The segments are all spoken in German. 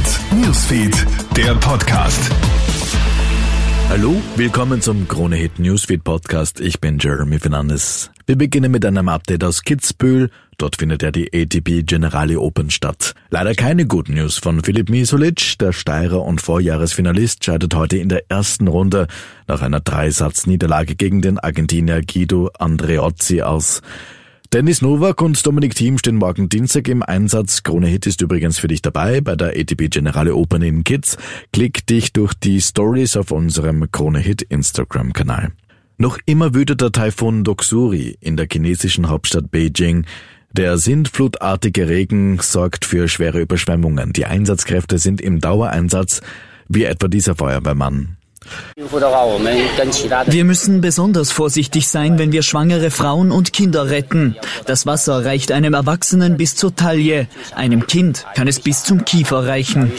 Hit Newsfeed, der Podcast. Hallo, willkommen zum Krone Hit Newsfeed Podcast. Ich bin Jeremy Fernandes. Wir beginnen mit einem Update aus Kitzbühel. Dort findet ja die ATP Generali Open statt. Leider keine guten News von Filip Misolic. Der Steirer und Vorjahresfinalist scheidet heute in der ersten Runde nach einer Dreisatzniederlage gegen den Argentinier Guido Andreozzi aus. Dennis Novak und Dominik Thiem stehen morgen Dienstag im Einsatz. Krone Hit ist übrigens für dich dabei bei der ATP Generale Open in Kids. Klick dich durch die Stories auf unserem Krone Hit Instagram Kanal. Noch immer wütet der Taifun Doksuri in der chinesischen Hauptstadt Beijing. Der sintflutartige Regen sorgt für schwere Überschwemmungen. Die Einsatzkräfte sind im Dauereinsatz, wie etwa dieser Feuerwehrmann. Wir müssen besonders vorsichtig sein, wenn wir schwangere Frauen und Kinder retten. Das Wasser reicht einem Erwachsenen bis zur Taille. Einem Kind kann es bis zum Kiefer reichen.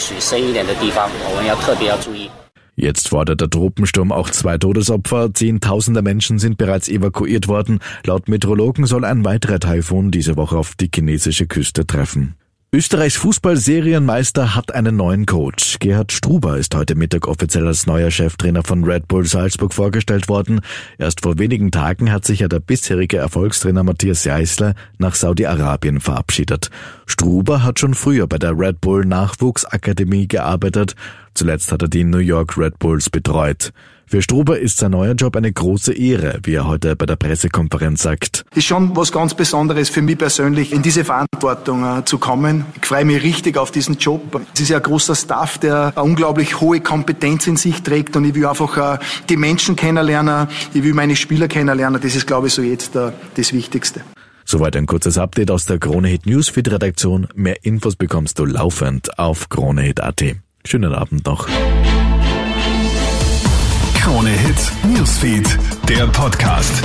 Jetzt fordert der Tropensturm auch zwei Todesopfer. Zehntausende Menschen sind bereits evakuiert worden. Laut Meteorologen soll ein weiterer Taifun diese Woche auf die chinesische Küste treffen. Österreichs Fußballserienmeister hat einen neuen Coach. Gerhard Struber ist heute Mittag offiziell als neuer Cheftrainer von Red Bull Salzburg vorgestellt worden. Erst vor wenigen Tagen hat sich ja der bisherige Erfolgstrainer Matthias Jeißler nach Saudi-Arabien verabschiedet. Struber hat schon früher bei der Red Bull Nachwuchsakademie gearbeitet. Zuletzt hat er die New York Red Bulls betreut. Für Struber ist sein neuer Job eine große Ehre, wie er heute bei der Pressekonferenz sagt. Ist schon was ganz Besonderes für mich persönlich, in diese Verantwortung äh, zu kommen. Ich freue mich richtig auf diesen Job. Es ist ja ein großer Staff, der eine unglaublich hohe Kompetenz in sich trägt und ich will einfach äh, die Menschen kennenlernen, ich will meine Spieler kennenlernen. Das ist, glaube ich, so jetzt äh, das Wichtigste. Soweit ein kurzes Update aus der Kronehit Newsfeed Redaktion. Mehr Infos bekommst du laufend auf kronehit.at. Schönen Abend noch. Krone Hit Newsfeed, der Podcast.